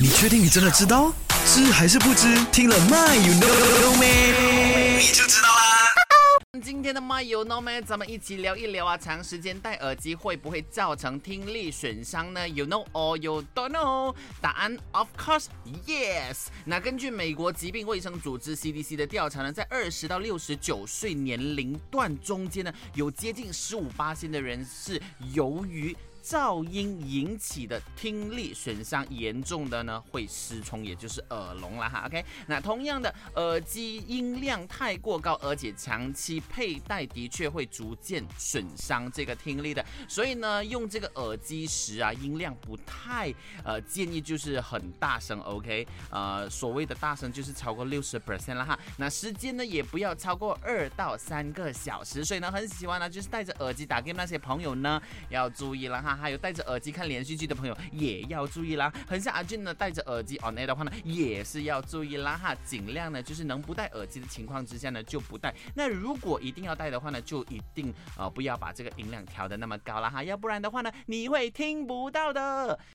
你确定你真的知道？知还是不知？听了 My You Know Me，？你就知道啦。今天的 My You Know Me，？咱们一起聊一聊啊，长时间戴耳机会不会造成听力损伤呢？You know or you don't know？答案 Of course yes。那根据美国疾病卫生组织 CDC 的调查呢，在二十到六十九岁年龄段中间呢，有接近十五八千的人是由于噪音引起的听力损伤严重的呢，会失聪，也就是耳聋了哈。OK，那同样的，耳机音量太过高，而且长期佩戴的确会逐渐损伤这个听力的。所以呢，用这个耳机时啊，音量不太呃建议就是很大声。OK，呃，所谓的大声就是超过六十 percent 了哈。那时间呢，也不要超过二到三个小时。所以呢，很喜欢呢，就是戴着耳机打 game 那些朋友呢，要注意了哈。还有戴着耳机看连续剧的朋友也要注意啦。很像阿俊呢，戴着耳机 on air 的话呢，也是要注意啦哈。尽量呢，就是能不戴耳机的情况之下呢，就不戴。那如果一定要戴的话呢，就一定呃不要把这个音量调的那么高了哈，要不然的话呢，你会听不到的。